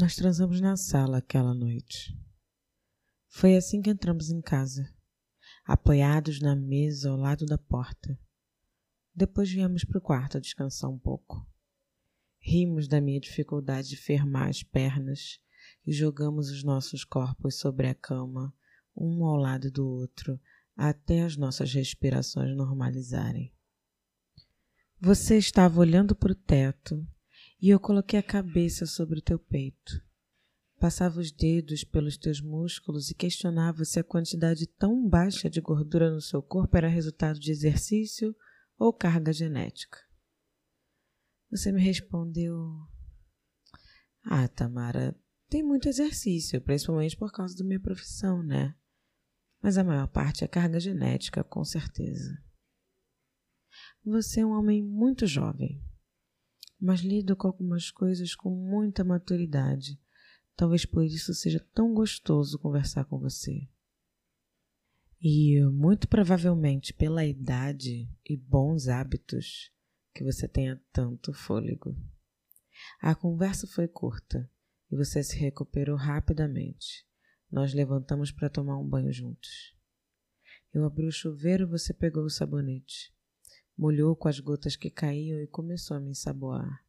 Nós transamos na sala aquela noite. Foi assim que entramos em casa, apoiados na mesa ao lado da porta. Depois viemos para o quarto descansar um pouco. Rimos da minha dificuldade de firmar as pernas e jogamos os nossos corpos sobre a cama, um ao lado do outro, até as nossas respirações normalizarem. Você estava olhando para o teto e eu coloquei a cabeça sobre o teu peito. Passava os dedos pelos teus músculos e questionava se a quantidade tão baixa de gordura no seu corpo era resultado de exercício ou carga genética. Você me respondeu: Ah, Tamara, tem muito exercício, principalmente por causa da minha profissão, né? Mas a maior parte é carga genética, com certeza. Você é um homem muito jovem, mas lido com algumas coisas com muita maturidade. Talvez por isso seja tão gostoso conversar com você. E muito provavelmente pela idade e bons hábitos que você tenha tanto fôlego. A conversa foi curta e você se recuperou rapidamente. Nós levantamos para tomar um banho juntos. Eu abri o chuveiro e você pegou o sabonete molhou com as gotas que caíam e começou a me ensaboar,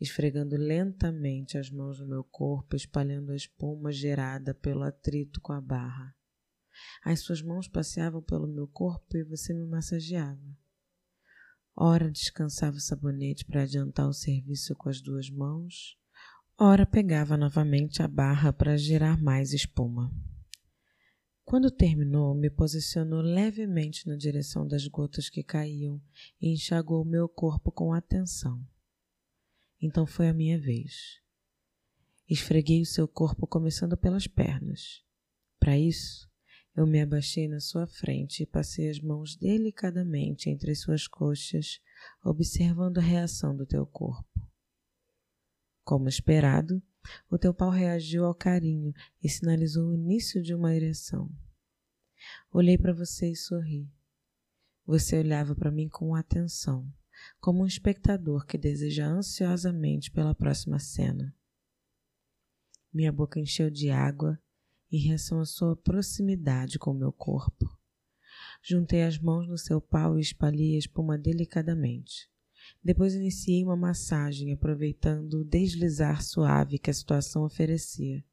esfregando lentamente as mãos no meu corpo, espalhando a espuma gerada pelo atrito com a barra. As suas mãos passeavam pelo meu corpo e você me massageava. Ora descansava o sabonete para adiantar o serviço com as duas mãos, ora pegava novamente a barra para gerar mais espuma. Quando terminou, me posicionou levemente na direção das gotas que caíam e enxagou meu corpo com atenção. Então foi a minha vez. Esfreguei o seu corpo começando pelas pernas. Para isso, eu me abaixei na sua frente e passei as mãos delicadamente entre suas coxas, observando a reação do teu corpo. Como esperado, o teu pau reagiu ao carinho e sinalizou o início de uma ereção. Olhei para você e sorri. Você olhava para mim com atenção, como um espectador que deseja ansiosamente pela próxima cena. Minha boca encheu de água em reação à sua proximidade com meu corpo. Juntei as mãos no seu pau e espalhei a espuma delicadamente. Depois iniciei uma massagem, aproveitando o deslizar suave que a situação oferecia.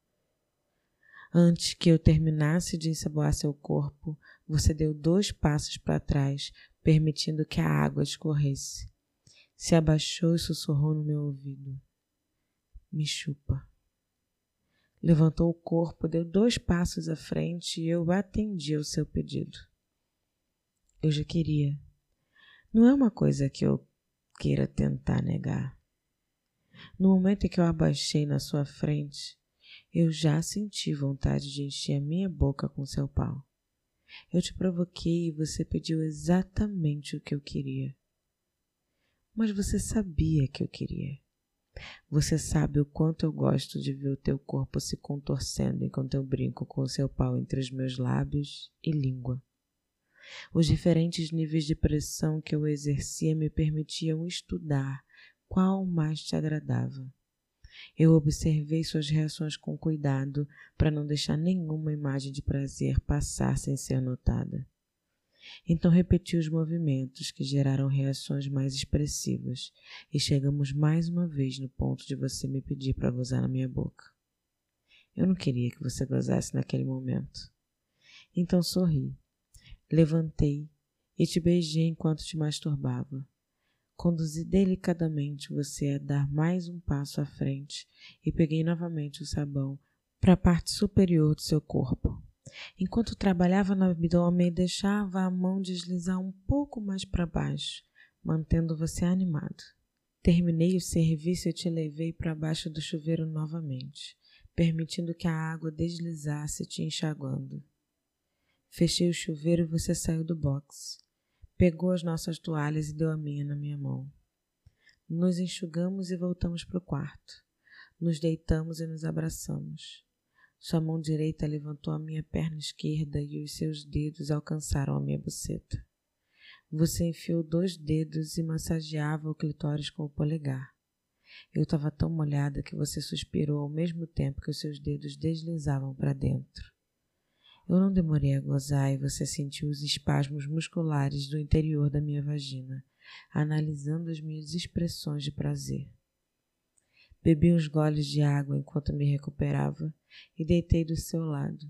Antes que eu terminasse de ensaboar seu corpo, você deu dois passos para trás, permitindo que a água escorresse. Se abaixou e sussurrou no meu ouvido: Me chupa. Levantou o corpo, deu dois passos à frente e eu atendi ao seu pedido. Eu já queria. Não é uma coisa que eu queira tentar negar. No momento em que eu abaixei na sua frente, eu já senti vontade de encher a minha boca com seu pau. Eu te provoquei e você pediu exatamente o que eu queria. Mas você sabia que eu queria. Você sabe o quanto eu gosto de ver o teu corpo se contorcendo enquanto eu brinco com o seu pau entre os meus lábios e língua. Os diferentes níveis de pressão que eu exercia me permitiam estudar qual mais te agradava. Eu observei suas reações com cuidado para não deixar nenhuma imagem de prazer passar sem ser notada. Então repeti os movimentos que geraram reações mais expressivas e chegamos mais uma vez no ponto de você me pedir para gozar na minha boca. Eu não queria que você gozasse naquele momento. Então sorri Levantei e te beijei enquanto te masturbava. Conduzi delicadamente você a dar mais um passo à frente e peguei novamente o sabão para a parte superior do seu corpo. Enquanto trabalhava no abdômen, deixava a mão deslizar um pouco mais para baixo, mantendo você animado. Terminei o serviço e te levei para baixo do chuveiro novamente, permitindo que a água deslizasse te enxaguando. Fechei o chuveiro e você saiu do box. Pegou as nossas toalhas e deu a minha na minha mão. Nos enxugamos e voltamos para o quarto. Nos deitamos e nos abraçamos. Sua mão direita levantou a minha perna esquerda e os seus dedos alcançaram a minha buceta. Você enfiou dois dedos e massageava o clitóris com o polegar. Eu estava tão molhada que você suspirou ao mesmo tempo que os seus dedos deslizavam para dentro. Eu não demorei a gozar e você sentiu os espasmos musculares do interior da minha vagina, analisando as minhas expressões de prazer. Bebi uns goles de água enquanto me recuperava e deitei do seu lado.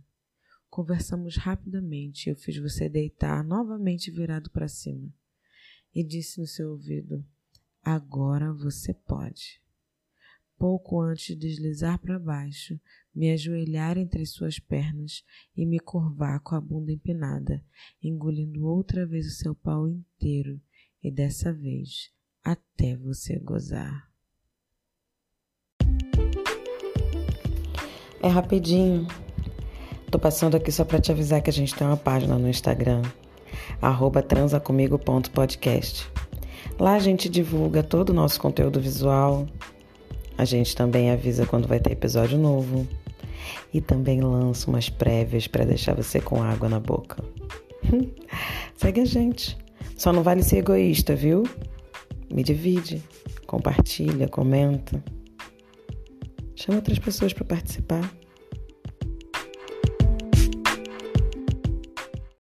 Conversamos rapidamente e eu fiz você deitar novamente virado para cima e disse no seu ouvido: Agora você pode. Pouco antes de deslizar para baixo, me ajoelhar entre suas pernas e me curvar com a bunda empinada, engolindo outra vez o seu pau inteiro e dessa vez até você gozar. É rapidinho. Tô passando aqui só para te avisar que a gente tem uma página no Instagram, transacomigo.podcast. Lá a gente divulga todo o nosso conteúdo visual. A gente também avisa quando vai ter episódio novo. E também lança umas prévias para deixar você com água na boca. Segue a gente. Só não vale ser egoísta, viu? Me divide, compartilha, comenta. Chama outras pessoas para participar.